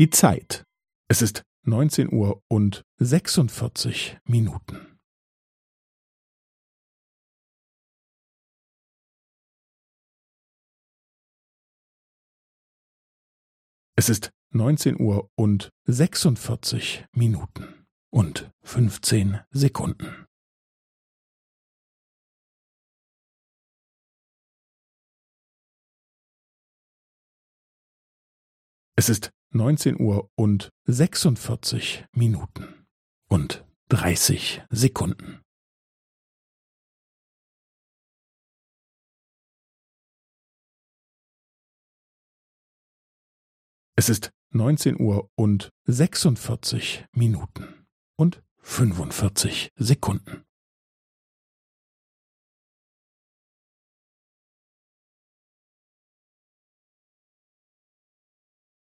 Die Zeit. Es ist neunzehn Uhr und sechsundvierzig Minuten. Es ist neunzehn Uhr und sechsundvierzig Minuten und fünfzehn Sekunden. Es ist neunzehn Uhr und sechsundvierzig Minuten und dreißig Sekunden. Es ist neunzehn Uhr und sechsundvierzig Minuten und fünfundvierzig Sekunden.